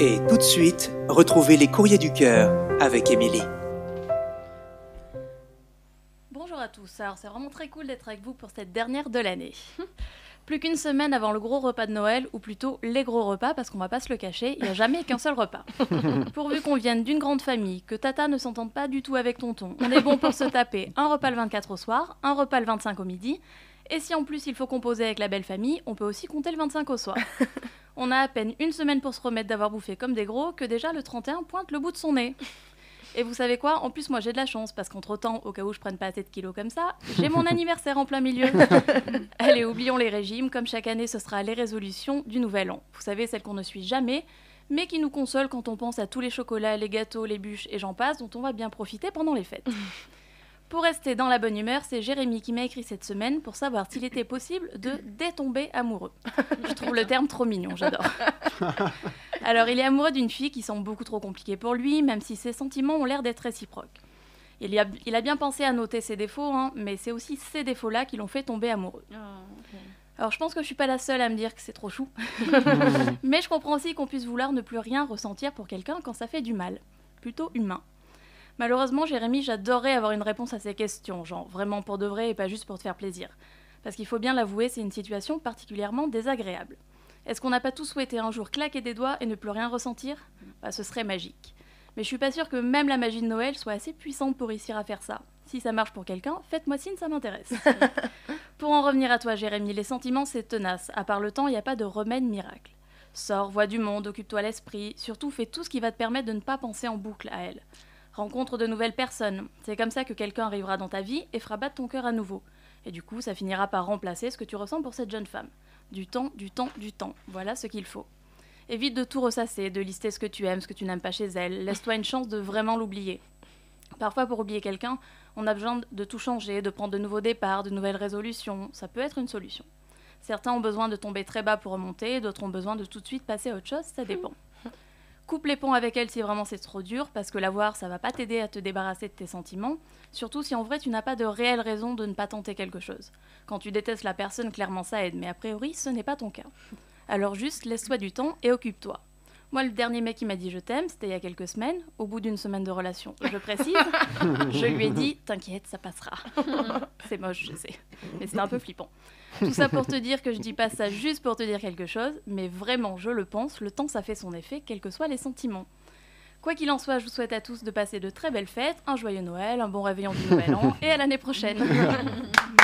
Et tout de suite, retrouvez les courriers du cœur avec Émilie. Bonjour à tous, alors c'est vraiment très cool d'être avec vous pour cette dernière de l'année. Plus qu'une semaine avant le gros repas de Noël, ou plutôt les gros repas, parce qu'on va pas se le cacher, il n'y a jamais qu'un seul repas. Pourvu qu'on vienne d'une grande famille, que Tata ne s'entende pas du tout avec Tonton, on est bon pour se taper un repas le 24 au soir, un repas le 25 au midi, et si en plus il faut composer avec la belle famille, on peut aussi compter le 25 au soir. On a à peine une semaine pour se remettre d'avoir bouffé comme des gros que déjà le 31 pointe le bout de son nez. Et vous savez quoi? En plus, moi j'ai de la chance parce qu'entre-temps, au cas où je prenne pas assez de kilos comme ça, j'ai mon anniversaire en plein milieu. Allez, oublions les régimes. Comme chaque année, ce sera les résolutions du nouvel an. Vous savez, celles qu'on ne suit jamais, mais qui nous consolent quand on pense à tous les chocolats, les gâteaux, les bûches et j'en passe, dont on va bien profiter pendant les fêtes. Pour rester dans la bonne humeur, c'est Jérémy qui m'a écrit cette semaine pour savoir s'il était possible de détomber amoureux. Je trouve le terme trop mignon, j'adore. Alors, il est amoureux d'une fille qui semble beaucoup trop compliquée pour lui, même si ses sentiments ont l'air d'être réciproques. Il, y a, il a bien pensé à noter ses défauts, hein, mais c'est aussi ces défauts-là qui l'ont fait tomber amoureux. Alors, je pense que je suis pas la seule à me dire que c'est trop chou. mais je comprends aussi qu'on puisse vouloir ne plus rien ressentir pour quelqu'un quand ça fait du mal. Plutôt humain. Malheureusement, Jérémy, j'adorerais avoir une réponse à ces questions, genre vraiment pour de vrai et pas juste pour te faire plaisir. Parce qu'il faut bien l'avouer, c'est une situation particulièrement désagréable. Est-ce qu'on n'a pas tous souhaité un jour claquer des doigts et ne plus rien ressentir? Bah, Ce serait magique. Mais je suis pas sûre que même la magie de Noël soit assez puissante pour réussir à faire ça. Si ça marche pour quelqu'un, faites-moi signe, ça m'intéresse. pour en revenir à toi, Jérémy, les sentiments, c'est tenace. À part le temps, il n'y a pas de remède miracle. Sors, vois du monde, occupe-toi l'esprit, surtout fais tout ce qui va te permettre de ne pas penser en boucle à elle. Rencontre de nouvelles personnes. C'est comme ça que quelqu'un arrivera dans ta vie et fera battre ton cœur à nouveau. Et du coup, ça finira par remplacer ce que tu ressens pour cette jeune femme. Du temps, du temps, du temps. Voilà ce qu'il faut. Évite de tout ressasser, de lister ce que tu aimes, ce que tu n'aimes pas chez elle. Laisse-toi une chance de vraiment l'oublier. Parfois, pour oublier quelqu'un, on a besoin de tout changer, de prendre de nouveaux départs, de nouvelles résolutions. Ça peut être une solution. Certains ont besoin de tomber très bas pour remonter, d'autres ont besoin de tout de suite passer à autre chose, ça dépend. Coupe les ponts avec elle si vraiment c'est trop dur, parce que la voir, ça va pas t'aider à te débarrasser de tes sentiments, surtout si en vrai tu n'as pas de réelle raison de ne pas tenter quelque chose. Quand tu détestes la personne, clairement ça aide, mais a priori ce n'est pas ton cas. Alors juste laisse-toi du temps et occupe-toi. Moi, le dernier mec qui m'a dit je t'aime, c'était il y a quelques semaines, au bout d'une semaine de relation. Je précise, je lui ai dit t'inquiète, ça passera. c'est moche, je sais, mais c'est un peu flippant. Tout ça pour te dire que je dis pas ça juste pour te dire quelque chose, mais vraiment, je le pense, le temps ça fait son effet, quels que soient les sentiments. Quoi qu'il en soit, je vous souhaite à tous de passer de très belles fêtes, un joyeux Noël, un bon réveillon du Nouvel An et à l'année prochaine.